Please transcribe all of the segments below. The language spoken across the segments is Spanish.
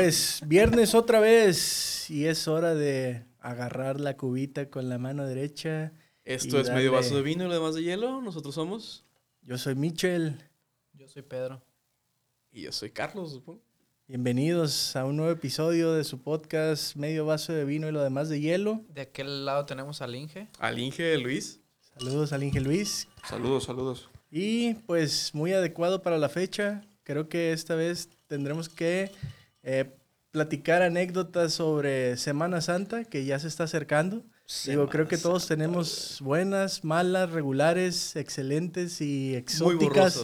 Pues viernes otra vez y es hora de agarrar la cubita con la mano derecha. Esto es medio vaso de vino y lo demás de hielo. Nosotros somos. Yo soy Michel. Yo soy Pedro. Y yo soy Carlos, supongo. Bienvenidos a un nuevo episodio de su podcast Medio Vaso de Vino y lo demás de hielo. De aquel lado tenemos al Inge. Al Inge Luis. Saludos al Inge Luis. Saludos, saludos. Y pues muy adecuado para la fecha. Creo que esta vez tendremos que eh, platicar anécdotas sobre Semana Santa, que ya se está acercando. Digo, creo que todos tenemos buenas, malas, regulares, excelentes y exóticas.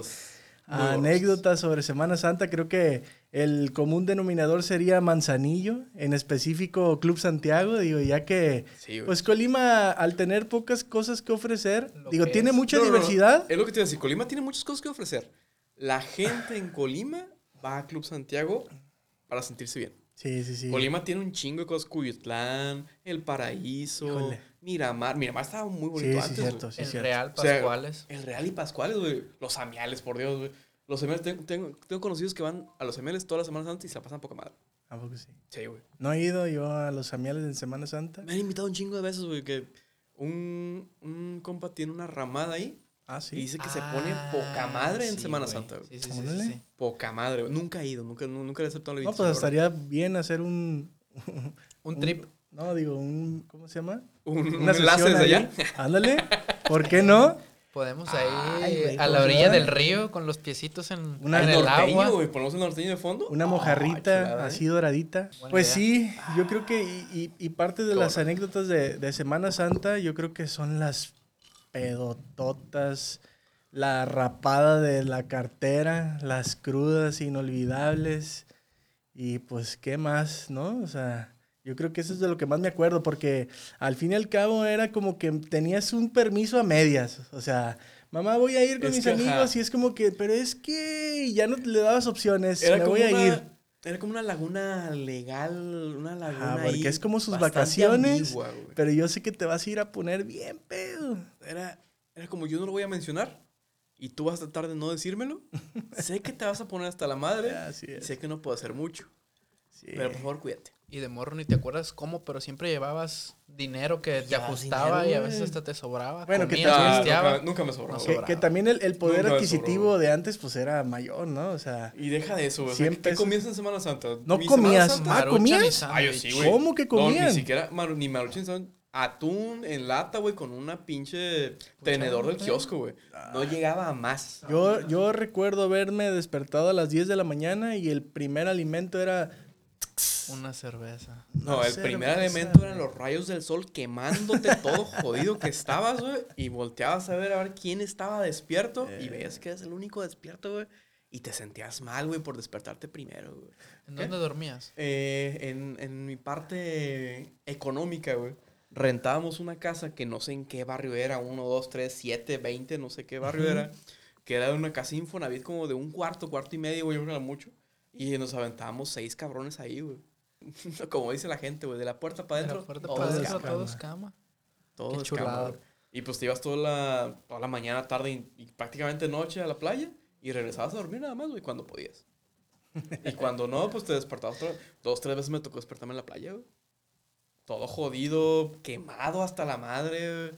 Muy anécdotas sobre Semana Santa. Creo que el común denominador sería Manzanillo, en específico Club Santiago. Digo, ya que Sí, pues Colima, al tener pocas cosas que ofrecer, Lo digo, que tiene es. mucha No, no, no. diversidad. Es lo que te iba a decir. Colima tiene muchas cosas que ofrecer. La gente en Colima va a Club Santiago para sentirse bien. Sí, sí, sí. Colima tiene un chingo de cosas. Cuyutlán, El Paraíso, Híjole. Miramar. Miramar estaba muy Sí, bonito sí, antes. cierto, güey. sí, el cierto. Real O sea, Pascuales. El Real y Pascuales, güey. Los Amiales, por Dios, güey. Los Amiales, tengo, tengo, tengo conocidos que van a los Amiales todas las semanas antes y se la pasan poca madre. ¿A poco sí? Sí, güey. No he ido yo a los amiales en Semana Santa. Me han invitado un chingo de veces, güey, que un, un compa tiene una ramada ahí Ah, y sí. dice que se Ah, pone poca madre en Semana. Santa, güey. Sí, sí, sí, sí, Órale. sí. Poca madre, güey. Nunca he ido, nunca, nu- nunca le he aceptado la No, invitación. pues la verdad. estaría bien hacer un... Un trip. No, digo, un... ¿Cómo se llama? Un, un enlace desde allá. Ándale. ¿Por qué no? Podemos Ay, ahí a ¿cómo la orilla del río con los piecitos en, Una- en el norteño, agua. güey. Ponemos el norteño de fondo. Una Ah, mojarrita chulada, ¿eh? así doradita. Buena Pues idea. sí, yo creo que y, y- y parte de las anécdotas de, de Semana Santa, yo creo que son las pedototas, la rapada de la cartera, las crudas inolvidables y pues qué más, ¿no? O sea, yo creo que eso es de lo que más me acuerdo porque al fin y al cabo era como que tenías un permiso a medias, o sea... Mamá, voy a ir con Es mis que, amigos ajá. y es como que, pero es que ya no le dabas opciones, Era me como voy a una- ir. Era como una laguna legal, una laguna Ajá, porque ahí es como sus vacaciones, ambigua. Pero yo sé que te vas a ir a poner bien pedo. Era, era como yo no lo voy a mencionar y tú vas a tratar de no decírmelo. sé que te vas a poner hasta la madre Así y es. sé que no puedo hacer mucho. Sí. Pero por favor, cuídate. Y de morro ni te acuerdas cómo, pero siempre llevabas dinero que te ajustaba dinero, y a veces hasta te sobraba. Bueno, que Comías, también- Ah, nunca, nunca me. No. Que, también el, el poder Nunca adquisitivo de antes pues era mayor, ¿no? O sea, Y deja de eso, güey. O 100 sea, ¿Qué comías en Semana Santa? No comías, Santa- Ah, ¿comías? Ah, yo sí, sándwich. güey. ¿Cómo que No, comían? ni siquiera maru- ni maruchan atún en lata, güey, con una pinche tenedor del kiosco, güey. No llegaba a más. yo, yo recuerdo haberme despertado a las 10 de la mañana y el primer alimento era... Una cerveza. No, Una el primer elemento eran los rayos del sol quemándote todo jodido que estabas, güey. Y volteabas a ver a ver quién estaba despierto. Y Eh. veías que eras el único despierto, güey. Y te sentías mal, güey, por despertarte primero, güey. ¿En ¿Qué? dónde dormías? Eh, en, en mi parte económica, güey. Rentábamos una casa que no sé en qué barrio era, 1, 2, 3, 7, 20, no sé qué barrio Ujú. era. Que era una casa Infonavit como de un cuarto, cuarto y medio, güey, yo creo mucho. Y nos aventábamos seis cabrones ahí, güey. como dice la gente, güey, de la puerta para De la adentro. puerta todo para adentro, cama, todo es cama. Y pues te ibas toda la, toda la mañana, tarde y, y prácticamente noche a la playa y regresabas a dormir nada más, güey, cuando podías. Y cuando no, pues te despertabas otra- dos, tres veces me tocó despertarme en la playa, güey. Todo jodido, quemado hasta la madre.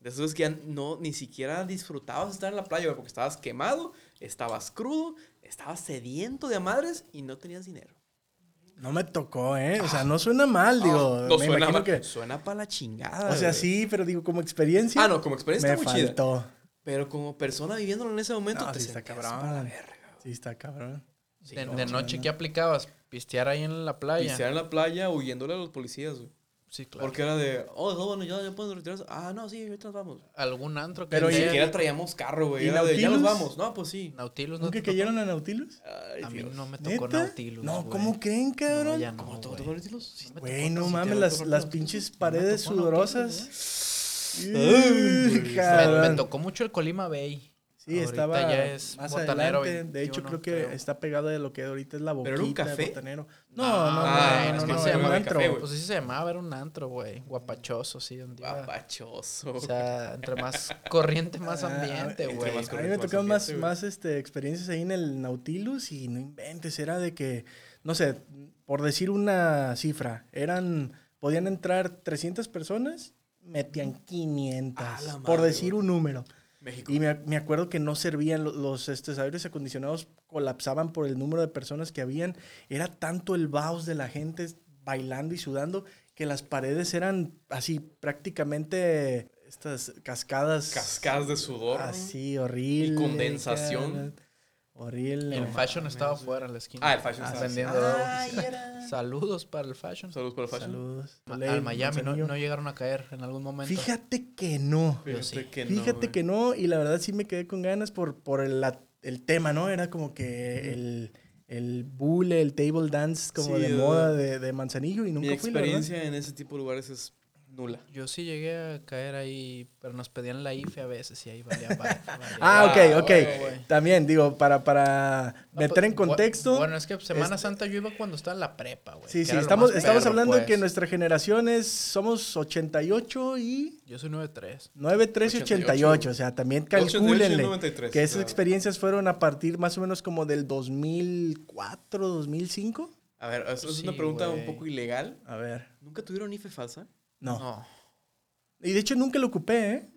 De eso es que ya no, ni siquiera disfrutabas estar en la playa, porque estabas quemado, estabas crudo, estabas sediento de madres y no tenías dinero. No me tocó, ¿eh? O sea, no suena mal, digo. Ah, no me suena imagino mal, que... suena para la chingada. O sea, sí, pero digo, como experiencia... Ah, no, como experiencia me está muy chida. faltó. Pero como persona viviéndolo en ese momento, No, te sí está cabrón. para la verga. güey. Sí, está cabrón. Sí, de no, de no, noche, no. ¿qué aplicabas? Pistear ahí en la playa. Pistear en la playa huyéndole a los policías, güey. Sí, claro. Porque era de, oh, no, bueno, ya, ya pueden retirarse. Ah, no, sí, ahorita nos vamos. Algún antro que Pero Ni siquiera traíamos carro, güey. ¿Y Era de, ya nos Nautilus? vamos. No, pues sí. Nautilus no ¿Nunca te cayeron a Nautilus? Ay, A mí Dios. no me tocó ¿Neta? Nautilus. No, güey. ¿cómo creen, cabrón? No, ya no, ¿Cómo te güey. tocó Nautilus? Sí. me Güey, tocó, no sí, mames, te las, tocó las Nautilus. pinches me paredes tocó Nautilus, sudorosas. Ay, Uy, güey. Me, cabrón. me tocó mucho el Colima Bay. Sí, Ahorita estaba ya es más adelante. De hecho, 21, creo que creo. está pegado de lo que ahorita es la boquita ¿Pero era un café? botanero. No, Ah, no, ah, no, es no, que no, se era un antro. café. Pues así se llamaba, era un antro, güey. Guapachoso, sí, donde iba. Papachoso. O sea, entre más corriente, más Ah, ambiente, güey. más A mí me tocaron más más, ambiente, güey. más este, experiencias ahí en el Nautilus y no inventes, era de que no sé, por decir una cifra, eran, podían entrar 300 personas, metían 500, A la por madre, decir güey. un número. México. Y me, me acuerdo que no servían lo- los, estos aires acondicionados, colapsaban por el número de personas que habían. Era tanto el vaos de la gente bailando y sudando que las paredes eran así prácticamente estas cascadas. Cascadas de sudor. Así, horrible. condensación. Horrible. El fashion estaba fuera en la esquina. Ah, el fashion estaba- vendiendo. Saludos para el fashion. Saludos para el fashion. Saludos. Al Miami no, no llegaron a caer en algún momento. Fíjate que no. Sí. Fíjate que no, Fíjate güey. que no, y la verdad sí me quedé con ganas por, por el, la- el tema, ¿no? Era como que el, el bule, el table dance como Sí, de moda de, de Manzanillo y Mi nunca fui, la verdad. experiencia en ese tipo de lugares es nula. Yo sí llegué a caer ahí, pero nos pedían la IFE a veces y ahí valía valía. Ah, ok, ok. También, digo, para, para No, meter pues, en contexto. Bueno, es que Semana este- Santa yo iba cuando estaba en la prepa, güey. sí, sí, estamos, estamos perro, hablando de que pues. nuestra generación es, somos 88 y Yo soy 9-3. 9, 13 y 88. 88. O sea, también 88 y calcúlenle 93, que esas claro. experiencias fueron a partir más o menos como del 2004, 2005. A ver, eso es Sí, una pregunta un güey. poco ilegal. A ver. ¿Nunca tuvieron IFE falsa? No. No. Y de hecho nunca lo ocupé, ¿eh?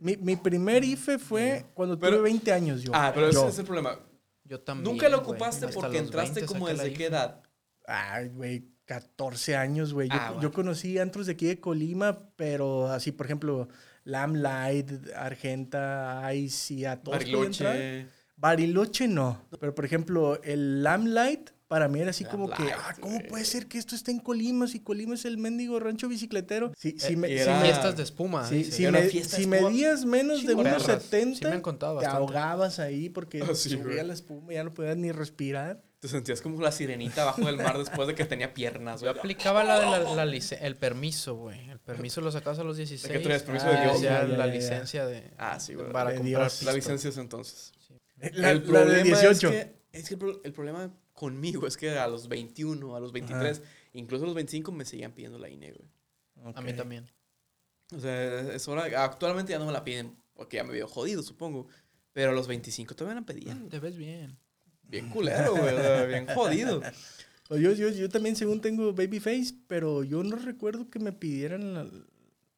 Mi, mi primer IFE fue cuando Pero- tuve 20 años yo. Ah, pero ese Yo. es el problema. Yo también. Nunca lo ocupaste porque entraste 20 como desde qué IFE. edad. Ay, güey, 14 años, güey. Yo, Ah, yo bueno. conocí antros de aquí de Colima, pero así, por ejemplo, Lamb Light, Argenta, Ice y a todos. Bariloche. Bariloche no. Pero, por ejemplo, el Lamb Light para mí era así como que, ah, ¿cómo puede ser que esto esté en Colima si Colima es el mendigo rancho bicicletero? Sí, sí Eh, me, era- me- Fiestas de espuma. Si, me- si espuma. medías menos de de perras. 1.70, Sí me han contado te bastante. ahogabas ahí porque sí, subía la espuma y ya no podías ni respirar. Te sentías como la sirenita abajo del mar después de que tenía piernas, Yo aplicaba la la, la lic- el permiso, güey. El permiso lo sacabas a los 16. ¿De qué traías permiso Ah, de Dios? decía ya, ya, la ya. licencia de Ah, sí, güey. para comprar. La licencia es entonces. La, el la problema de 18. es que, es que el, pro- el problema conmigo es que a los 21, a los 23, incluso a los 25 me seguían pidiendo la INE, güey. A mí también. O sea, es hora. Actualmente ya no me la piden porque ya me veo jodido, supongo. Pero a los 25 todavía me la pedían. Te ves bien. Bien culero, güey. Bien jodido. Yo, yo, yo también, según tengo babyface, pero yo no recuerdo que me pidieran la,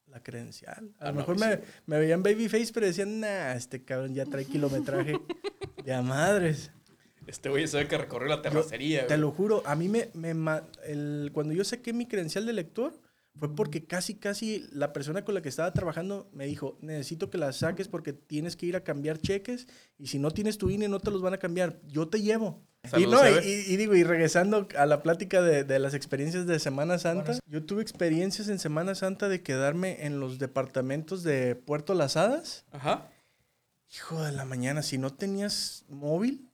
la credencial. A Ah, lo no, mejor sí, me, güey. me veían babyface, pero decían, nah, este cabrón ya trae kilometraje de a madres. Este güey sabe que recorre la terracería, Te güey. lo juro, a mí me, me el, cuando yo saqué mi credencial de lector, fue porque casi, casi la persona con la que estaba trabajando me dijo, necesito que la saques porque tienes que ir a cambiar cheques y si no tienes tu INE no te los van a cambiar, yo te llevo. Y, no, y, y digo, y regresando a la plática de, de las experiencias de Semana Santa, yo tuve experiencias en Semana Santa de quedarme en los departamentos de Puerto Las Hadas. Ajá. Hijo de la mañana, si no tenías móvil,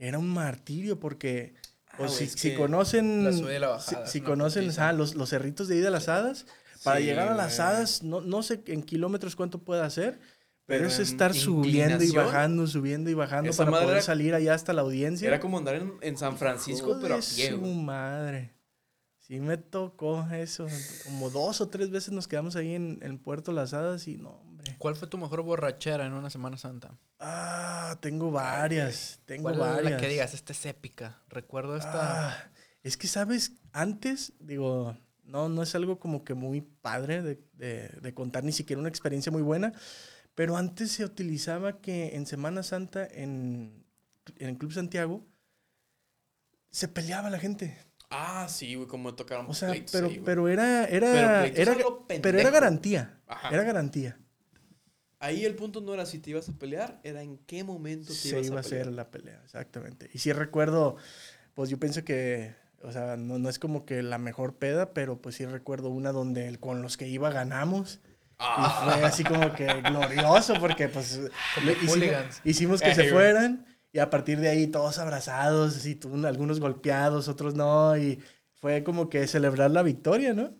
era un martirio porque Ah, güey, si, si conocen, la subida y la bajada, si, si conocen ah, los, los cerritos de ida a las hadas, para Sí, llegar a las güey. hadas, no, no sé en kilómetros cuánto puede hacer, pero, Pero es estar subiendo y bajando, subiendo y bajando para poder era- salir allá hasta la audiencia. Era como andar en, en San Francisco, Hijo pero a pie, su madre. Sí me tocó eso. Como dos o tres veces nos quedamos ahí en, en Puerto Las Hadas y no. ¿Cuál fue tu mejor borrachera en una Semana Santa? Ah, tengo varias. Tengo ¿Cuál es varias. la que digas? Esta es épica. Recuerdo esta. Ah, es que, ¿sabes? Antes, digo, no, no es algo como que muy padre de, de- de contar, ni siquiera una experiencia muy buena, pero antes se utilizaba que en Semana Santa, en, en el Club Santiago, se peleaba la gente. Ah, sí, güey, como tocaron O sea, pero, pero era, era, Pero era, pero era garantía. Ajá. Era garantía. Ahí el punto no era si te ibas a pelear, era en qué momento te Se ibas iba a a pelear. hacer la pelea, exactamente. Y sí recuerdo, pues yo pienso que, o sea, no, no es como que la mejor peda, pero pues sí recuerdo una donde el- con los que iba ganamos. Ah, Y fue así como que glorioso porque pues le- hicimos, hicimos que Eh, se fueran y a partir de ahí todos abrazados, así, tú- algunos golpeados, otros no, y fue como que celebrar la victoria, ¿no?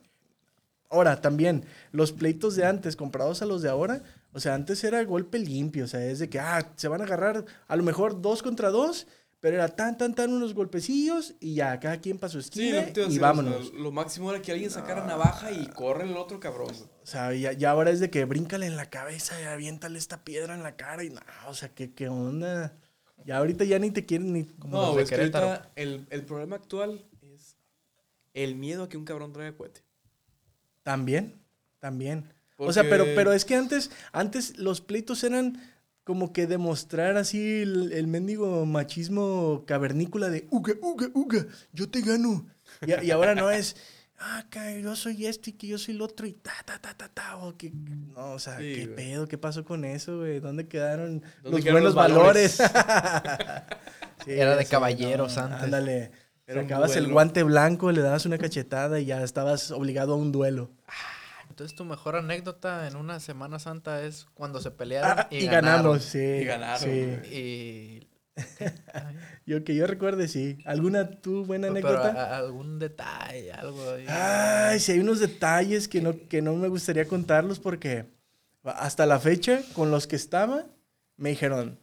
Ahora, también, los pleitos de antes comparados a los de ahora, o sea, antes era golpe limpio, o sea, es de que, ah, se van a agarrar a lo mejor dos contra dos, pero era tan, tan, tan unos golpecillos y ya, cada quien para su sí, esquina a y vámonos. lo máximo era que alguien sacara navaja y corre el otro cabrón. O sea, ya, ya ahora es de que bríncale en la cabeza y aviéntale esta piedra en la cara y no, o sea, ¿qué, qué onda? Ya ahorita ya ni te quieren ni... Como No, los de güey, es que ahorita el, el problema actual es el miedo a que un cabrón traiga cohete. También, también. O sea, pero, pero es que antes, antes los pleitos eran como que demostrar así el, el mendigo machismo cavernícola de uga, uga, uga, yo te gano. Y, y ahora no es, ah, que yo soy este y que yo soy el otro y ta, ta, ta, ta, ta. O que, no, o sea, Sí, ¿qué güey. pedo? ¿Qué pasó con eso, güey? ¿Dónde quedaron ¿Dónde los quedaron buenos los valores? valores? Sí, Era de caballeros no, antes. Ándale. Sacabas el guante blanco, le dabas una cachetada y ya estabas obligado a un duelo. Entonces tu mejor anécdota en una Semana Santa es cuando se pelearon Ah, y, y, ganaron. ganamos, sí. Y ganaron, sí. Y... Yo que yo recuerde, sí. ¿Alguna tu buena pero anécdota? a- algún detalle, algo ahí. Ay, sí hay unos detalles que no, que no me gustaría contarlos porque hasta la fecha, con los que estaba, me dijeron,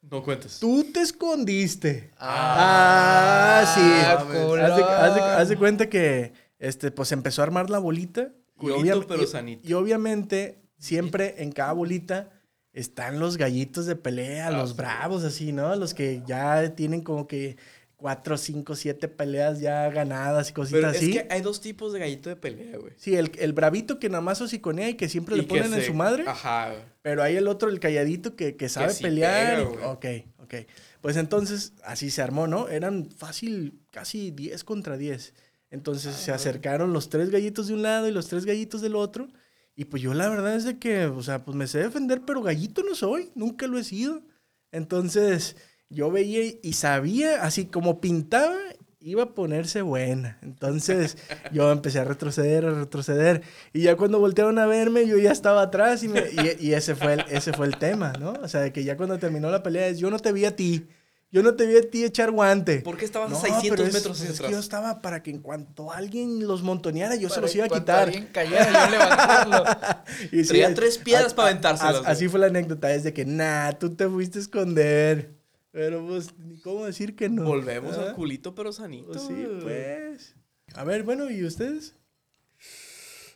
No cuentes. tú te escondiste. Ah, Ah, sí. culón. Haz de, haz de- haz de cuenta que este, pues empezó a armar la bolita. Y Culito, pero sanito. Y obviamente, siempre en cada bolita están los gallitos de pelea, Ah, los sí. bravos, así, ¿no? Los que ya tienen como que cuatro, cinco, siete peleas ya ganadas y cositas Pero es así. que hay dos tipos de gallito de pelea, güey. Sí, el, el bravito que nada más hociconea y que siempre le Y ponen en su madre. Ajá, güey. Pero hay el otro, el calladito, que, que sabe sí pelear. pega, y- ok, ok. Pues entonces, así se armó, ¿no? Eran fácil, casi 10 contra 10. Entonces se acercaron los tres gallitos de un lado y los tres gallitos del otro. Y pues yo la verdad es de que, o sea, pues me sé defender, pero gallito no soy, nunca lo he sido. Entonces yo veía y sabía, así como pintaba, iba a ponerse buena. Entonces yo empecé a retroceder, a retroceder. Y ya cuando voltearon a verme, yo ya estaba atrás y, me- y, y ese, fue el, ese fue el tema, ¿no? O sea, de que ya cuando terminó la pelea es, yo no te vi a ti. Yo no te vi a ti echar guante. ¿Por qué estabas No, a 600 pero es- metros hacia es que atrás? yo estaba para que en cuanto alguien los montoneara, yo se los iba a quitar. alguien cayera, yo levantarlo. Y Traía es- tres piedras a- para aventárselas. Así fue la anécdota, es de que, nah, tú te fuiste a esconder. Pero pues, ni cómo decir que no. Volvemos al culito, pero sanito. Pues sí, pues. A ver, bueno, ¿y ustedes?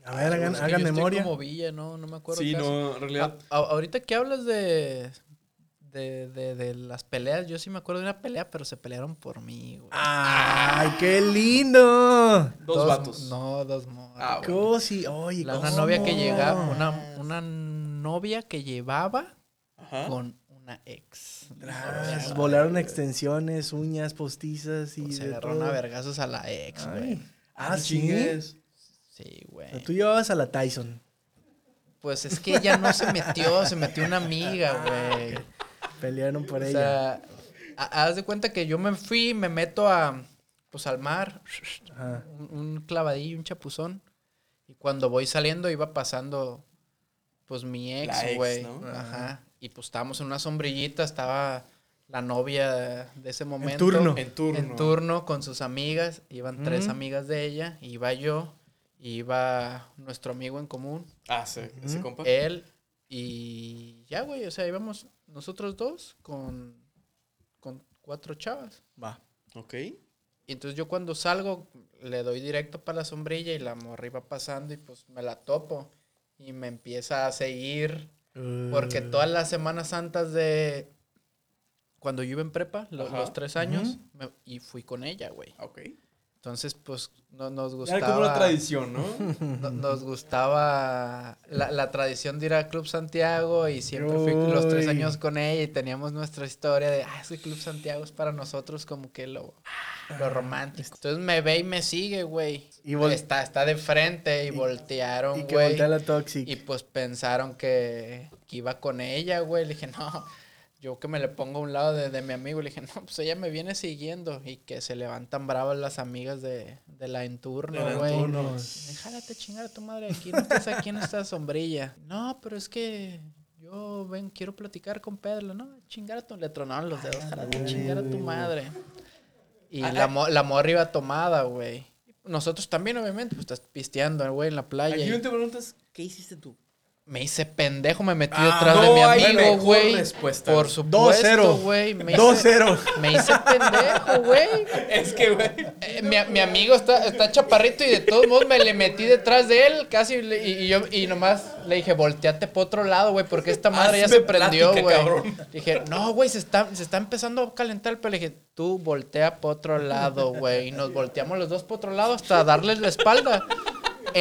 A ver, Ay, hagan, es que hagan yo estoy memoria. como Villa, no, no me acuerdo. Sí, no, en realidad. A- a- ahorita que hablas de, de, de, de las peleas, yo sí me acuerdo de una pelea, pero se pelearon por mí, güey. ¡Ay, qué lindo! Dos vatos. No, dos morras. Ah, bueno. Cosi, oye, La- una novia que llegaba, una, una novia que llevaba Ajá. con una ex. Tras, volaron extensiones, uñas postizas y Pues se agarraron a todo. vergazos a la ex, güey. Ah, sí. chingues. Sí, güey. Tú llevabas a la Tyson. Pues es que ella no se metió, se metió una amiga, güey. Pelearon por O ella. sea, ha- haz de cuenta que yo me fui, me meto a, pues al mar, Ajá. un, un clavadillo, un chapuzón. Y cuando voy saliendo iba pasando, pues mi ex, güey. ¿no? Ajá. Y pues estábamos en una sombrillita, estaba la novia de ese momento. turno. En turno. En turno con sus amigas. Iban tres Ujú. amigas de ella. Iba yo. Iba nuestro amigo en común. Ah, sí, ese Ujú. compa. Él. Y ya, güey. O sea, íbamos nosotros dos con, con cuatro chavas. Va. Ok. Y entonces yo cuando salgo le doy directo para la sombrilla y la morra iba pasando y pues me la topo. Y me empieza a seguir. Porque Uh, todas las Semanas Santas de... Cuando yo iba en prepa, los tres años, me- y fui con ella, güey. Ok. Entonces, pues, no, nos Era gustaba... como una tradición, ¿no? no- nos gustaba la, la tradición de ir al Club Santiago y siempre fui los tres años con ella y teníamos nuestra historia de, ah, ese Club Santiago es para nosotros como que lo, lo romántico. Entonces me ve y me sigue, güey. Y vol- está, está de frente y, Y- voltearon, y que güey. voltea la Toxic. Y pues pensaron que, que iba con ella, güey. Le dije, no, yo que me le pongo a un lado de, de mi amigo. Le dije, no, pues ella me viene siguiendo. Y que se levantan bravas las amigas de, de la enturno, güey. Déjate chingar a tu madre aquí, no estás aquí en esta sombrilla. No, pero es que yo ven, quiero platicar con Pedro. No, chingar a tu... Le tronaron los dedos, jálate, chingar a tu madre. Y la, mo- la morra iba tomada, güey. Nosotros también, obviamente, pues estás pisteando, güey, en la playa. Aquí y- yo te preguntas, ¿qué hiciste tú? Me hice pendejo, me metí Ah, detrás de mi amigo, güey. respuesta, Por supuesto, 2-0. güey. Me hice- 2-0. Me hice pendejo, güey. Es que, güey. Eh, mi, mi amigo está, está chaparrito y de todos modos me le metí detrás de él casi y, y yo y nomás le dije, volteate por otro lado, güey, porque esta madre ya se prendió, güey. Dije, no, güey, se está, se está empezando a calentar el pelo. Le dije, tú voltea por otro lado, güey. Y nos volteamos los dos por otro lado hasta darles la espalda.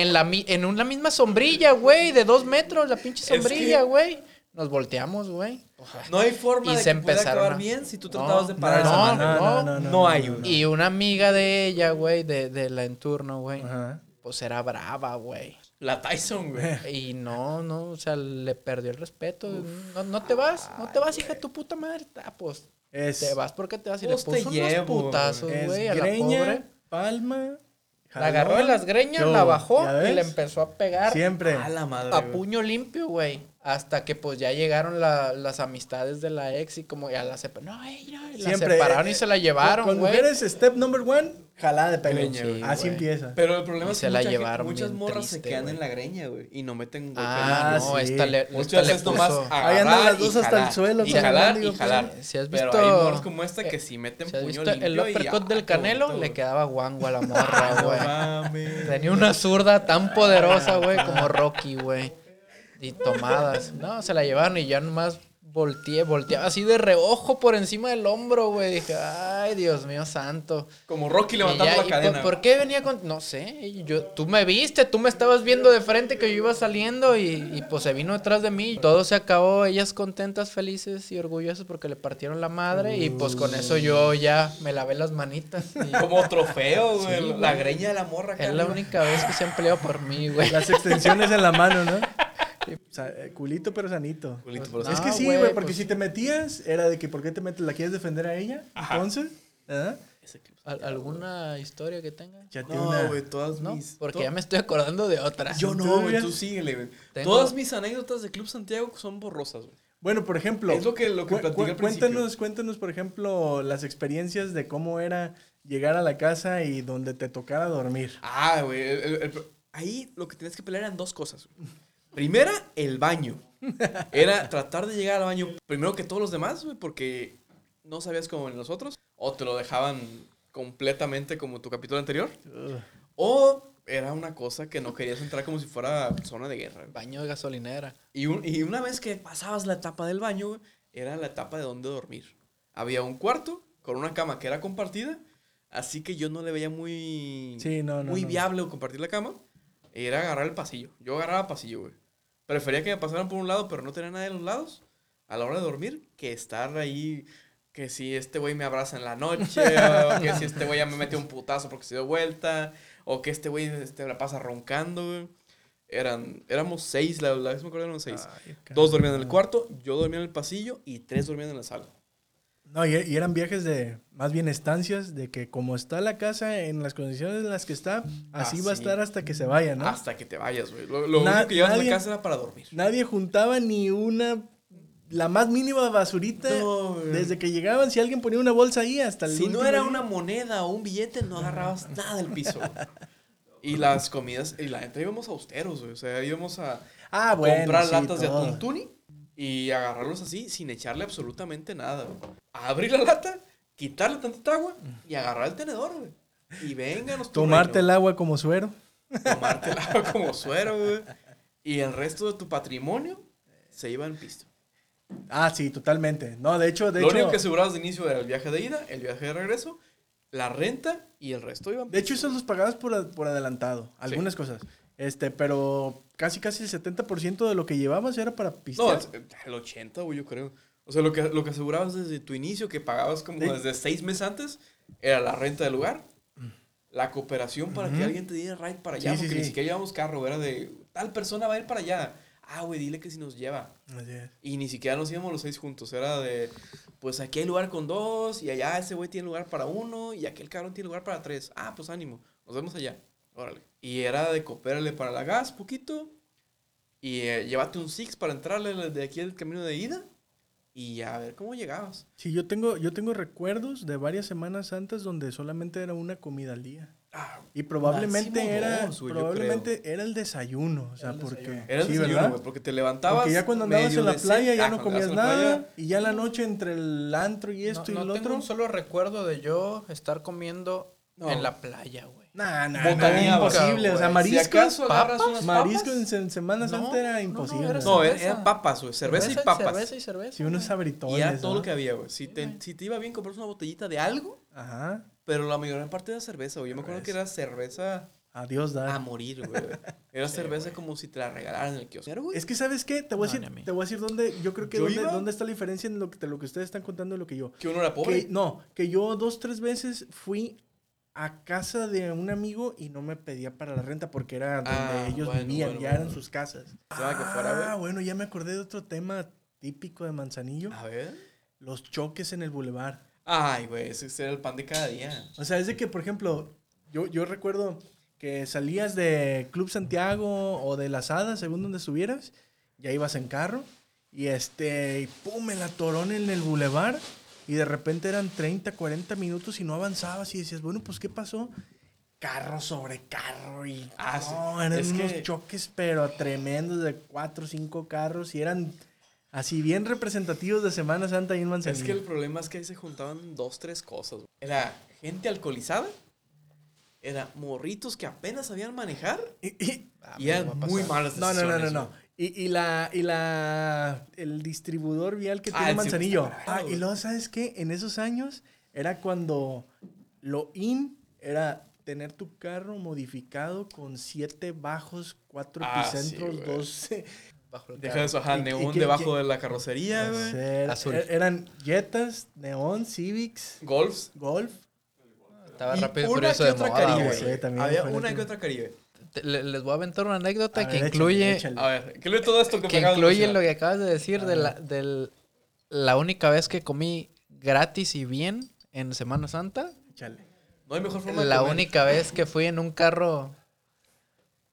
En, la, en una misma sombrilla, güey, de dos metros, la pinche Es sombrilla, que- güey. Nos volteamos, güey. No hay forma Y de se que pueda acabar a- bien si tú No, tratabas de no, parar esa no, madre. no, no hay. Y una amiga de ella, güey, de, de la enturno, güey, pues era brava, güey. La Tyson, güey. Y no, no, o sea, le perdió el respeto. No, no te vas, no te vas, hija de tu puta madre. Ah, pues Es, te vas porque te vas y Pues le te puso llevo, unos putazos, es güey, a la pobre. palma. La agarró de las greñas, Yo, la bajó ¿ya y le empezó a pegar Siempre. A la madre. a güey. puño limpio, güey. Hasta que pues ya llegaron la- las amistades de la ex y como ya la separaron. No, ey, no, y la Siempre. separaron y eh, se la con- llevaron, Con güey. mujeres, step number one, jalada de pelo. Greña, güey. Así güey. empieza. Pero el problema Y es se que la mucha gente- llevaron muchas morras se quedan güey. en la greña, güey. Y no meten golpe. Ah, no, sí. esta le, esta Muchas le nomás Ahí andan las dos hasta jalar, el suelo, Y jalar y jalar. Si has Pero visto- hay morras como esta que eh, si meten ¿Se has puño visto limpio el uppercut del Canelo? Le quedaba guango a la morra, güey. No mames. Tenía una zurda tan poderosa, güey, como Rocky, güey. Y tomadas. No, se la llevaron y ya nomás volteé, volteaba así de reojo por encima del hombro, güey. Dije, ay, Dios mío santo. Como Rocky Y levantando ya, la ¿y cadena. por, por qué venía con.? No sé, yo, tú me viste, tú me estabas viendo de frente que yo iba saliendo y, y, pues se vino detrás de mí. Todo se acabó, ellas contentas, felices y orgullosas porque le partieron la madre y pues con eso yo ya me lavé las manitas. y Como trofeo, güey. Sí, la güey. greña de la morra es la única vez que se han peleado por mí, güey. Las extensiones en la mano, ¿no? O sea, eh, culito pero sanito. Culito, pero es no, que sí, güey, porque pues- si te metías, era de que ¿por qué te metes? ¿La quieres defender a ella? Entonces, ¿ah? Ese clip. ¿Al- ¿Alguna historia que tengan? Ya tiene No, una... güey, todas No, mis. porque to- ya me estoy acordando de otras. Yo ¿Tú no, güey, tú síguele, güey. Tengo- Todas mis anécdotas de Club Santiago son borrosas, güey. Bueno, por ejemplo... Es lo que- lo que cu- cu- al cuéntanos, cuéntanos, por ejemplo, las experiencias de cómo era llegar a la casa y donde te tocara dormir. Ah, güey. ahí lo que tenías que pelear eran dos cosas. güey. Primera, el baño. Era tratar de llegar al baño primero que todos los demás, güey, porque no sabías cómo en los otros. O te lo dejaban completamente como tu capítulo anterior. Ugh. O era una cosa que no querías entrar como si fuera zona de guerra. Baño de gasolinera. Y, un- y una vez que pasabas la etapa del baño, güey, era la etapa de dónde dormir. Había un cuarto con una cama que era compartida, así que yo no le veía muy, Sí, no, no, muy no. viable compartir la cama. Era agarrar el pasillo. Yo agarraba pasillo, güey. Prefería que me pasaran por un lado, pero no tenía nadie a los lados a la hora de dormir, que estar ahí, que si este güey me abraza en la noche, o que si este güey ya me mete un putazo porque se dio vuelta, o que este güey este, la pasa roncando, güey. Eran, éramos seis, la, la vez me acuerdo eran seis. Ay, Dos dormían en el cuarto, yo dormía en el pasillo y tres dormían en la sala. No, y, y eran viajes de, más bien estancias, de que como está la casa en las condiciones en las que está, así va a estar hasta que se vaya, ¿no? Hasta que te vayas, güey. Lo, lo Na- único que llevas a la casa era para dormir. Nadie juntaba ni una, la más mínima basurita. No, desde que llegaban, si alguien ponía una bolsa ahí hasta el Si no era día. una moneda o un billete, no agarrabas nada del piso. Y las comidas, y la gente íbamos austeros, güey. O sea, íbamos a Ah, bueno, comprar sí, latas de atún tuni y agarrarlos así sin echarle absolutamente nada. güey. Abrir la lata, quitarle tantita agua y agarrar el tenedor, güey. Y vénganos Tomarte el agua como suero. Tomarte el agua como suero, güey. Y el resto de tu patrimonio se iba en pisto. Ah, sí, totalmente. No, de hecho, de Lo hecho, único que asegurabas de inicio era el viaje de ida, el viaje de regreso, la renta y el resto iban de hecho, esos los pagabas por adelantado. Algunas cosas. Este, pero casi casi el 70% de lo que llevabas era para No, pistear. es- el 80, güey, yo creo. O sea, lo que, lo que asegurabas desde tu inicio, que pagabas como De- desde seis meses antes, era la renta del lugar, la cooperación para que Ujú. alguien te diera ride para allá, Sí, sí, porque ni sí. siquiera llevamos carro, era de tal persona va a ir para allá. Ah, güey, dile que si nos lleva. Así es. Y ni siquiera nos íbamos los seis juntos, era de, pues aquí hay lugar con dos, y allá ese güey tiene lugar para uno, y aquel cabrón tiene lugar para tres. Ah, pues ánimo, nos vemos allá. Órale. Y era de coopérale para la gas, poquito, y eh, llévate un six para entrarle de aquí al camino de ida, y a ver cómo llegabas. Sí, yo tengo, yo tengo recuerdos de varias semanas antes donde solamente era una comida al día. Y probablemente era, dos, probablemente era el desayuno, o sea, el porque desayuno. Era el sí, desayuno, ¿verdad? güey, porque te levantabas. Porque ya cuando andabas en la playa ya ah, no comías nada playa, y ya en la noche entre el antro y esto no, y no el tengo otro. un solo recuerdo de yo estar comiendo No. en la playa, güey. Nah, nah, Botaneabas, nah, imposible, o sea, mariscos, Si acaso papas, unas mariscos papas. en, Semana No, Santa era no, no, imposible. era No, cerveza. eran papas, güey. Cerveza, y papas. Cerveza y cerveza. Sí, unos abritones. Y era todo ¿no? lo que había, güey. Si te, si te iba bien, compras una botellita de algo, Ajá. pero la mayor parte era cerveza, güey. Yo me acuerdo que era cerveza Adiós, a da. morir, güey. Era cerveza como si te la regalaran en el kiosco. güey. Es que, ¿sabes qué? Te voy a No, decir, a te voy a decir dónde, yo creo que Yo dónde, está la diferencia en lo que, de lo que ustedes están contando y lo que yo. Que uno era pobre. Que, no, que yo dos, tres veces fui a casa de un amigo y no me pedía para la renta porque era donde Ah, ellos bueno, vivían, bueno, ya bueno. eran sus casas. Que fuera. Ah, bueno, ya me acordé de otro tema típico de Manzanillo, A ver. los choques en el bulevar. Ay, güey, ese era el pan de cada día. O sea, es de que, por ejemplo, yo, yo recuerdo que salías de Club Santiago o de Las Hadas, según donde estuvieras, ya ibas en carro y este, y pum, el atorón en el bulevar y de repente eran 30, 40 minutos y no avanzabas y decías, bueno, pues ¿qué pasó? Carro sobre carro y Ah, no, eran Es unos que- choques pero tremendos de cuatro o cinco carros y eran así bien representativos de Semana Santa ahí en Manzanillo. Es que el problema es que ahí se juntaban dos, tres cosas. Era gente alcoholizada, era morritos que apenas sabían manejar Y- y- Ah, y eran va a muy malas No, no, no, no, decisiones, no. Y, y la, y la, el distribuidor vial que Ah, tiene el Manzanillo. Ah, y luego, ¿sabes qué? En esos años era cuando lo in era tener tu carro modificado con siete bajos, cuatro Ah, sí, epicentros, güey. doce. Deja eso, ajá, ¿Y- y neón debajo qué- de la carrocería, güey. Azul. er- Eran Jetas, Neon, Civics, Golfs. Golf. Estaba rápido y una furioso que de otra moda, Caribe. Sí, Había una que otra Caribe. Te- Les voy a aventar una anécdota A que ver, incluye échale. A ver, ¿qué le todo esto que, que me acabas de incluye lo que acabas de decir de la, del- la única vez que comí gratis y bien en Semana Santa. Échale. No hay mejor forma de La única vez que fui en un carro,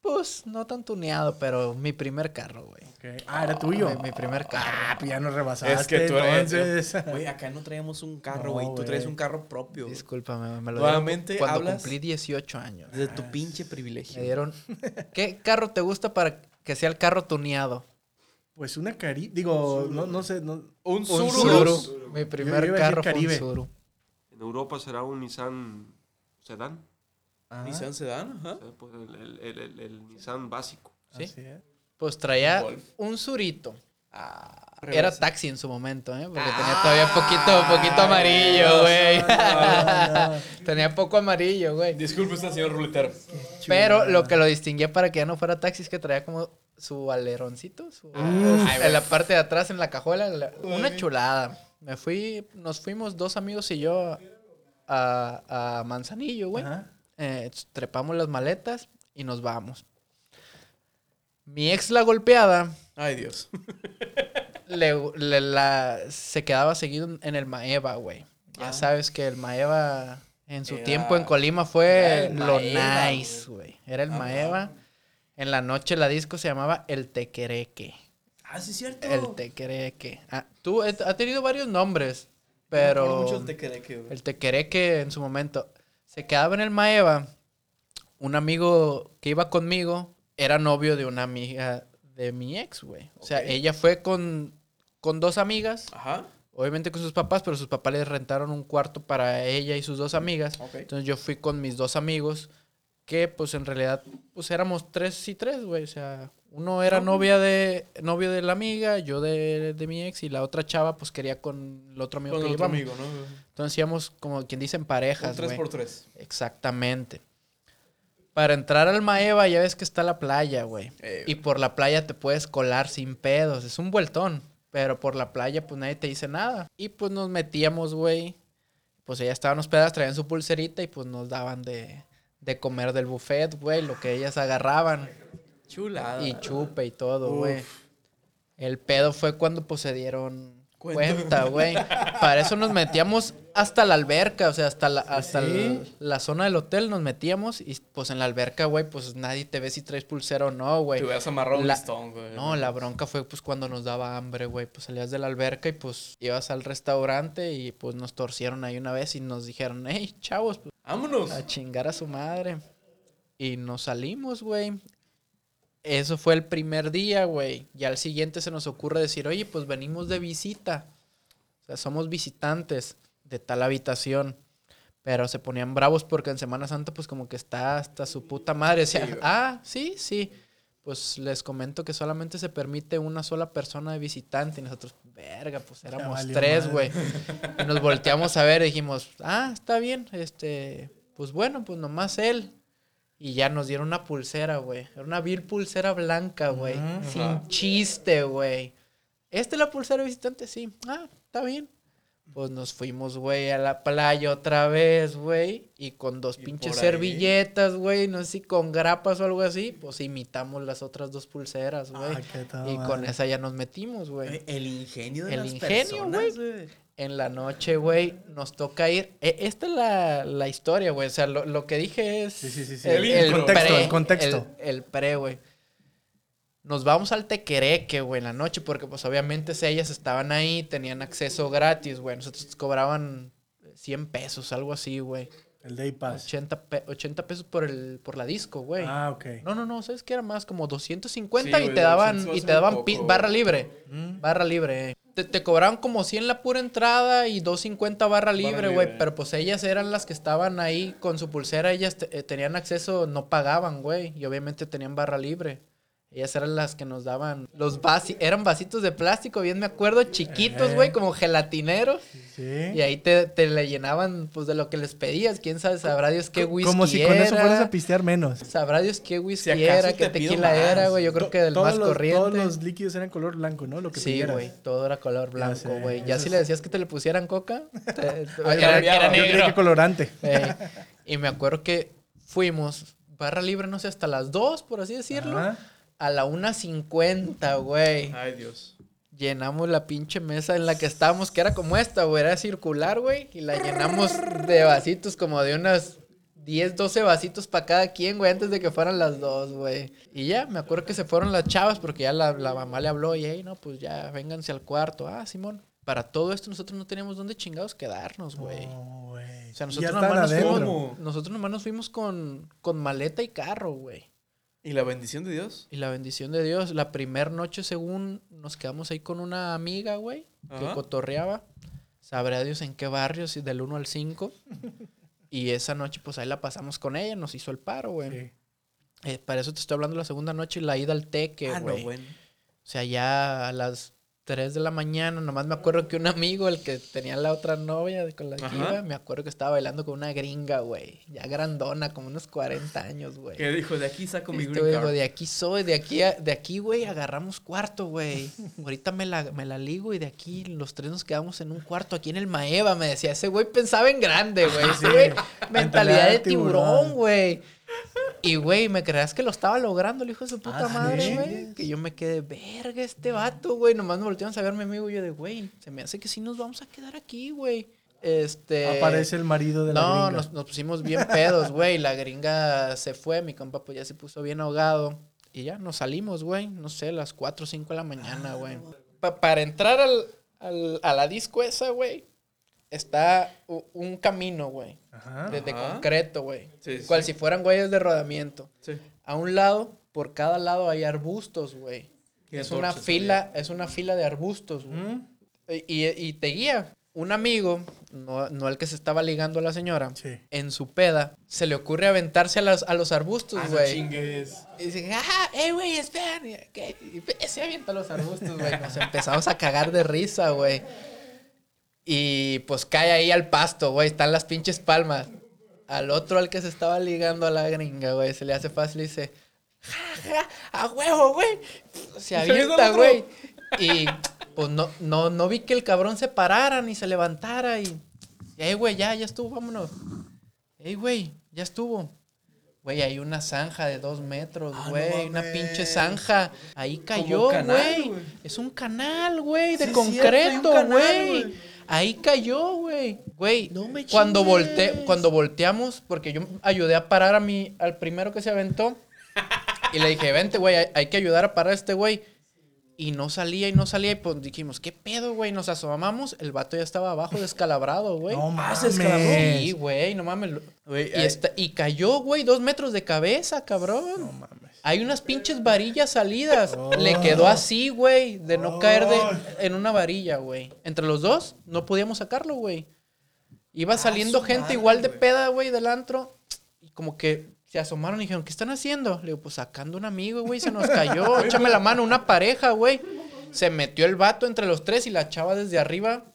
pues no tan tuneado, pero mi primer carro, güey. Ah, era tuyo. Mi, mi primer carro. Ah, pues ya nos rebasaste. Es que tú eres. entonces. Güey, acá no traíamos un carro, No, güey. tú traes un carro propio. Discúlpame, me lo Nuevamente cuando hablas- cumplí 18 años. De tu pinche privilegio. Me dieron. ¿Qué carro te gusta para que sea el carro tuneado? Pues una cari... Digo, no, no sé, no... Un Un Suru. Suru. Mi primer carro fue un. Suru. En Europa será un Nissan Sedan. Ah, Nissan Sedan, ajá. o sea, pues el, el- el- el- el Nissan básico. ¿Sí? así es. Pues traía Golf. un Surito. Ah, Era taxi en su momento, ¿eh? Porque Ah, tenía todavía poquito, poquito amarillo, güey. no, no. tenía poco amarillo, güey. Disculpe usted, señor ruletero. Pero lo que lo distinguía para que ya no fuera taxi es que traía como su aleroncito, su- Ay, en la parte de atrás, en la cajuela. la- una chulada. Me fui, nos fuimos dos amigos y yo a, a Manzanillo, güey. Ajá. Eh, trepamos las maletas y nos vamos. Mi ex la golpeada Ay, Dios. le, le- la, se quedaba seguido en el Maeva, güey. Ya Ah. sabes que el Maeva en su Era- tiempo en Colima fue el lo Maeva, nice, güey. Era el Ajá. Maeva. En la noche la disco se llamaba El Tequereque. Ah, sí, es cierto. El Tequereque. Ah, tú eh, ha tenido varios nombres, pero mucho del tequereque, güey. el Tequereque en su momento se quedaba en el Maeva. Un amigo que iba conmigo era novio de una amiga de mi ex, güey. O sea, ella fue con, con dos amigas, Ajá. obviamente con sus papás, pero sus papás les rentaron un cuarto para ella y sus dos amigas. Entonces yo fui con mis dos amigos, que pues en realidad pues éramos tres y tres, güey. O sea, uno era novia de, novio de la amiga, yo de, de mi ex y la otra chava pues quería con el otro amigo Con que el otro amigo, ¿no? Entonces íbamos como quien dice en Un parejas, 3 güey. por 3 Exactamente. Para entrar al Maeva ya ves que está la playa, güey. Eh, y por la playa te puedes colar sin pedos. Es un vueltón. Pero por la playa pues nadie te dice nada. Y pues nos metíamos, güey. Pues ellas estaban hospedadas, traían su pulserita y pues nos daban de, de comer del buffet, güey. Lo que ellas agarraban. Chulada. Y chupe y todo, güey. El pedo fue cuando pues se dieron Cuenta. cuenta, güey. Para eso nos metíamos hasta la alberca, o sea, hasta la, hasta sí. la, la zona del hotel nos metíamos y pues en la alberca, güey, pues nadie te ve si traes pulsera o no, güey. Te hubieras amarrado un listón, güey. No, la bronca fue pues cuando nos daba hambre, güey. Pues salías de la alberca y pues ibas al restaurante y pues nos torcieron ahí una vez y nos dijeron, hey, chavos, pues, Vámonos. a chingar a su madre. Y nos salimos, güey. Eso fue el primer día, güey. Y al siguiente se nos ocurre decir, oye, pues venimos de visita. O sea, somos visitantes de tal habitación. Pero se ponían bravos porque en Semana Santa, pues como que está hasta su puta madre. Sí, güey. ah, sí, sí. Pues les comento que solamente se permite una sola persona de visitante. Y nosotros, verga, pues éramos tres, güey. Y nos volteamos a ver y dijimos, ah, está bien, este, pues bueno, pues nomás él. Y ya nos dieron una pulsera, güey. Era una vil pulsera blanca, güey. Sin chiste, güey. ¿Esta es la pulsera visitante? Sí. Ah, está bien. Pues nos fuimos, güey, a la playa otra vez, güey. Y con dos Y pinches servilletas, güey. No sé si con grapas o algo así. Pues imitamos las otras dos pulseras, güey. Ah, y con esa ya nos metimos, güey. El ingenio de El las ingenio, personas, güey. En la noche, güey, nos toca ir. E- esta es la, la historia, güey. O sea, lo, lo que dije es. Sí, sí, sí, sí. El intro. Contexto, el contexto. El, el pre, güey. Nos vamos al Tequereque, güey, en la noche, porque pues obviamente si ellas estaban ahí, tenían acceso gratis, güey. Nosotros cobraban 100 pesos, algo así, güey. El Day Pass. 80, pe- 80 pesos por, el, por la disco, güey. Ah, ok. No, no, no, ¿sabes qué era más? Como 250 Sí, y te daban, 200 y te daban barra libre. Mm. Barra libre. eh. Te, te cobraban como 100 la pura entrada y 250 barra libre, güey. Pero pues ellas eran las que estaban ahí con su pulsera. Ellas te- eh, tenían acceso, no pagaban, güey. Y obviamente tenían barra libre. Ellas eran las que nos daban los vasitos. Eran vasitos de plástico, bien me acuerdo, chiquitos, Eh. güey, como gelatineros. Sí. Y ahí te, te le llenaban, pues, de lo que les pedías. Quién sabe, sabrá Dios qué whisky Como si con eso era. fueras a pistear menos. Sabrá Dios qué whisky era, qué tequila más. era, güey. Yo creo que del más los- corriente. Todos los líquidos eran color blanco, ¿no? Lo que Sí, güey, todo era color blanco, güey. Ya si es- le decías que te le pusieran coca, te- Ah, era, cambiaba. era Yo creí negro. que colorante. Y me acuerdo que fuimos, barra libre, no sé, hasta las 2, por así decirlo, Ajá. A la 1.50, güey. Ay, Dios. Llenamos la pinche mesa en la que estábamos, que era como esta, güey, era circular, güey. Y la llenamos de vasitos, como de unas 10, 12 vasitos para cada quien, güey, antes de que fueran las dos, güey. Y ya, me acuerdo que se fueron las chavas porque ya la, la mamá le habló y, hey, no, pues ya, vénganse al cuarto. Ah, Simón. Para todo esto nosotros no teníamos dónde chingados quedarnos, güey. No, güey. O sea, nosotros nomás, nos fuimos, nosotros nomás nos fuimos con, con maleta y carro, güey. ¿Y la bendición de Dios? Y la bendición de Dios, la primer noche según nos quedamos ahí con una amiga, güey, que Ajá. cotorreaba. Sabrá Dios en qué barrio, si del 1 al 5. y esa noche, pues ahí la pasamos con ella, nos hizo el paro, güey. Sí. Eh, para eso te estoy hablando la segunda noche y la ida al teque, ah, no, güey. bueno. O sea, ya a las 3 de la mañana, nomás me acuerdo que un amigo, el que tenía la otra novia de- con la que iba, me acuerdo que estaba bailando con una gringa, güey. Ya grandona, como unos 40 años, güey. ¿Qué dijo? De aquí saco mi Este card. dijo, de aquí soy, de aquí, a- de aquí, güey, agarramos cuarto, güey. Ahorita me la, me la ligo y de aquí los tres nos quedamos en un cuarto aquí en el Maeva, me decía. Ese güey pensaba en grande, güey, mentalidad de tiburón, güey. Y, güey, ¿me creas que lo estaba logrando el hijo de su puta Ah, madre, ¿sí? güey? Que yo me quedé, verga, este vato, güey. Nomás me voltearon a ver mi amigo y yo de, güey, se me hace que sí nos vamos a quedar aquí, güey. Este... Aparece el marido de la No, gringa. nos, nos pusimos bien pedos, güey. La gringa se fue, mi compa pues ya se puso bien ahogado. Y ya nos salimos, güey. No sé, las 4 o 5 de la mañana, güey. Pa- para entrar al, al- a la disco esa, güey, está un camino, güey. Ajá. De, de Ajá. concreto, güey. Sí, Cual sí. si fueran güeyes de rodamiento. Sí. A un lado, por cada lado hay arbustos, güey. Es una fila, es una fila de arbustos, güey. Mm, Y, y te guía. Un amigo, no, no el que se estaba ligando a la señora, Sí. en su peda, se le ocurre aventarse a los, a los arbustos, Ah, güey. chingues. y dice, ah, eh, güey, espera. Y se avienta a los arbustos, güey. Nos empezamos a cagar de risa, güey. Y pues cae ahí al pasto, güey. Están las pinches palmas. Al otro, al que se estaba ligando a la gringa, güey, se le hace fácil y dice, ja, ja, a huevo, güey. Se avienta güey. Y pues no, no, no vi que el cabrón se parara ni se levantara y, ey, güey, ya, ya estuvo, vámonos. Ey, güey, ya estuvo. Güey, hay una zanja de dos metros, Ah, no güey. una pinche zanja. Ahí cayó, güey. Es un canal, güey, de Sí, concreto, güey. Ahí cayó, güey. Güey, No me cuando, volte, cuando volteamos, porque yo ayudé a parar a mi, al primero que se aventó. Y le dije, vente, güey, hay, hay que ayudar a parar a este güey. Y no salía y no salía. Y pues dijimos, ¿qué pedo, güey? Nos asomamos. El vato ya estaba abajo descalabrado, güey. No Ah, mames. Sí, güey, no mames. Güey, Y, ay, está- y cayó, güey, dos metros de cabeza, cabrón. No mames. Hay unas pinches varillas salidas. Oh. Le quedó así, güey, de no Oh. caer de, en una varilla, güey. Entre los dos, no podíamos sacarlo, güey. Iba saliendo su gente madre, igual de peda, güey, del antro. Y como que se asomaron y dijeron, ¿qué están haciendo? Le digo, pues sacando un amigo, güey, se nos cayó. Échame la mano, una pareja, güey. Se metió el vato entre los tres y la chava desde arriba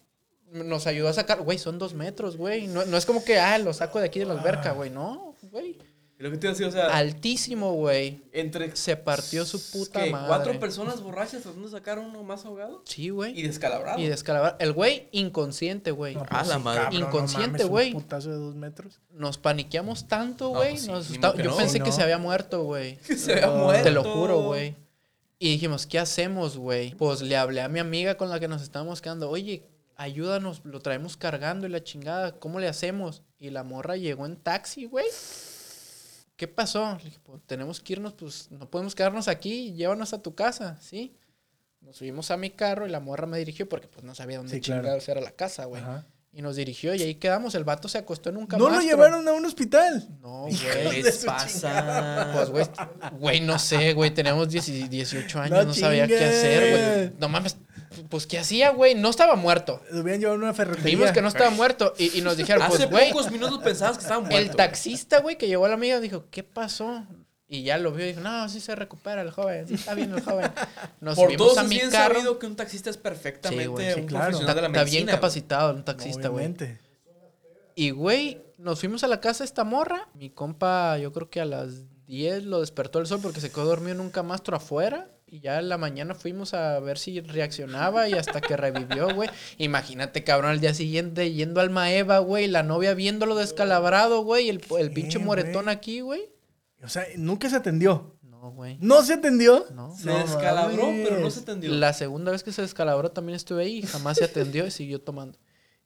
nos ayudó a sacar. Güey, son dos metros, güey. No, no es como que, ah, lo saco de aquí de la alberca, güey. No, güey. Y lo que te iba a decir, o sea, Altísimo, güey. entre Se partió su puta ¿qué? madre. cuatro personas borrachas tratando de sacar uno más ahogado Sí, güey. y descalabrado. Y descalabrar. El güey inconsciente, güey. No, Ah, la sí, madre. cabrón, Inconsciente, mames, un güey. putazo de dos metros. Nos paniqueamos tanto, No, güey. pues sí, Nos Yo no. pensé que se había muerto, güey. que se había muerto. Te lo juro, güey. Y dijimos, ¿qué hacemos, güey? Pues le hablé a mi amiga con la que nos estábamos quedando. Oye, ayúdanos, lo traemos cargando y la chingada. ¿Cómo le hacemos? Y la morra llegó en taxi, güey. ¿Qué pasó? Le dije, pues tenemos que irnos, pues no podemos quedarnos aquí. Llévanos a tu casa, ¿sí? Nos subimos a mi carro y la morra me dirigió porque pues no sabía dónde Sí, claro. chingados era la casa, güey. Ajá. Y nos dirigió y ahí quedamos. El vato se acostó en un No camastro. lo llevaron a un hospital. No, ¿Qué güey. les pasa? Pues, güey, güey, no sé, güey, teníamos 10 18 años, No no, sabía qué hacer, güey. No mames, pues, ¿qué hacía, güey? No estaba muerto. Lo hubieran llevado a una ferretería. Vimos que no estaba muerto y, y nos dijeron, Hace pues, güey, pocos minutos pensabas que estaba muerto. el taxista, güey, que llevó a la amiga, dijo, ¿qué pasó? Y ya lo vio y dijo, no, sí se recupera el joven, sí está bien el joven. Nos Por subimos todos a mi bien carro. sabido que un taxista es perfectamente Sí, güey, sí, un claro. profesional Está, de la está bien capacitado un taxista, güey. Y, güey, nos fuimos a la casa de esta morra. Mi compa, yo creo que a las 10 lo despertó el sol porque se quedó dormido en un camastro afuera. Y ya en la mañana fuimos a ver si reaccionaba y hasta que revivió, güey. Imagínate, cabrón, al día siguiente yendo al Maeva, güey. La novia viéndolo descalabrado, güey. El, el pinche moretón güey. aquí, güey. O sea, nunca se atendió. No, güey. ¿No se atendió? No. Se descalabró, mames. pero no se tendió. La segunda vez que se descalabró también estuve ahí y jamás se atendió y siguió tomando.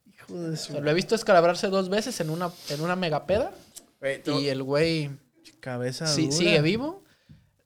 Hijo de O su sea, lo he visto descalabrarse dos veces en una, en una megapeda. Güey, tú- Y el güey cabeza Sí, dura. sigue vivo.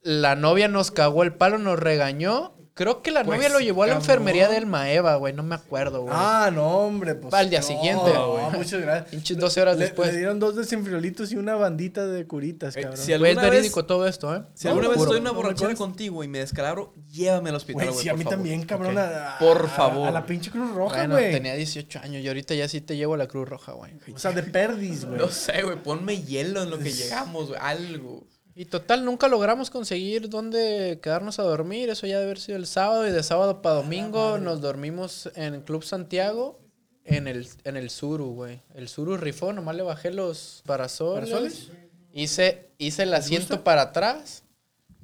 La novia nos cagó el palo, nos regañó. Creo que la Pues, novia lo llevó a la cabrón. enfermería del Maeva, güey. No me acuerdo, güey. Ah, no, hombre. Pues, al día no, siguiente. No, muchas gracias. Pinches 12 horas Le, después. le dieron dos desenfriolitos y una bandita de curitas, Eh, cabrón. si Güey, es alguna vez- verídico todo esto, ¿eh? Si alguna vez juro. estoy en una ¿No me borrachera contigo y me descalabro, llévame al hospital, Güey, güey, sí, a por mí favor. también, cabrón. Ok. a- a- Por a- favor. A, la pinche Cruz Roja, Bueno, güey. tenía 18 años y ahorita ya sí te llevo a la Cruz Roja, güey. O sea, de perdis, güey. No sé, güey, ponme hielo en lo que llegamos, güey, algo. Y total, nunca logramos conseguir dónde quedarnos a dormir. Eso ya debe haber sido el sábado. Y de sábado para domingo nos dormimos en Club Santiago. En el, en el Suru, güey. El Suru rifó, nomás le bajé los parasoles. ¿Parasoles? Hice, hice el asiento para atrás.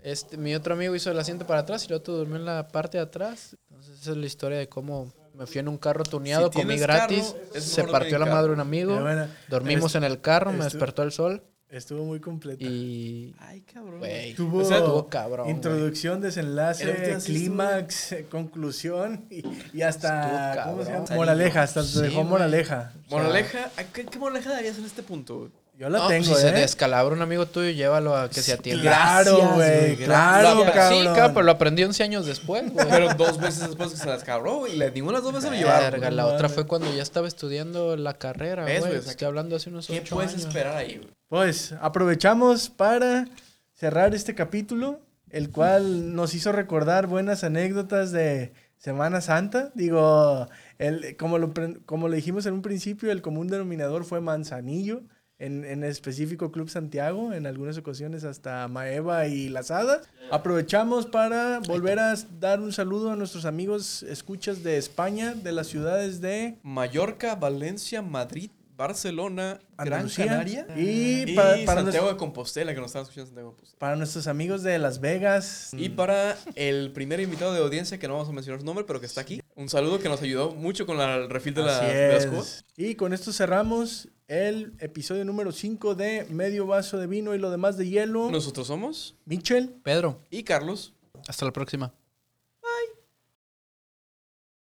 Este, mi otro amigo hizo el asiento para atrás y el otro durmió en la parte de atrás. Entonces esa es la historia de cómo me fui en un carro tuneado, Si comí gratis, carro, se partió la madre un amigo, bueno, dormimos est- en el carro, me estu- despertó el sol Estuvo muy completa. y... Ay, cabrón. Tuvo, O sea, estuvo cabrón, introducción, desenlace, clímax, eh, conclusión y, y hasta ¿cómo se llama? moraleja, hasta Sí, te dejó moraleja. Moraleja, ¿a ¿qué, qué moraleja darías en este punto? Yo la No, tengo, si se ¿eh? descalabra un amigo tuyo, llévalo a que se atienda. Claro, güey, claro, cabrón. Sí, cabrón, pero lo aprendí 11 años después, güey. Pero dos veces después que se güey, y le ninguna de las dos veces lo llevaron. Verga, la otra fue cuando ya estaba estudiando la carrera, ¿Ves, güey. güey? O sea, Estoy hablando hace unos ¿Qué 8 puedes años. esperar ahí, güey? Pues aprovechamos para cerrar este capítulo, el cual nos hizo recordar buenas anécdotas de Semana Santa. Digo, el, como, lo, como lo dijimos en un principio, el común denominador fue Manzanillo, en, en específico Club Santiago, en algunas ocasiones hasta Maeva y Las Hadas. Aprovechamos para volver a dar un saludo a nuestros amigos escuchas de España, de las ciudades de Mallorca, Valencia, Madrid, Barcelona, Gran Andalucía Canaria y, y pa- para, Santiago de Compostela, que nos están escuchando Santiago de Compostela. para nuestros amigos de Las Vegas. Y para el primer invitado de audiencia, que no vamos a mencionar su nombre, pero que está aquí. Un saludo que nos ayudó mucho con la- el refil de, la, de las cubas. Y con esto cerramos el episodio número 5 de Medio Vaso de Vino y lo demás de hielo. Nosotros somos Michel. Pedro, y Carlos. hasta la próxima.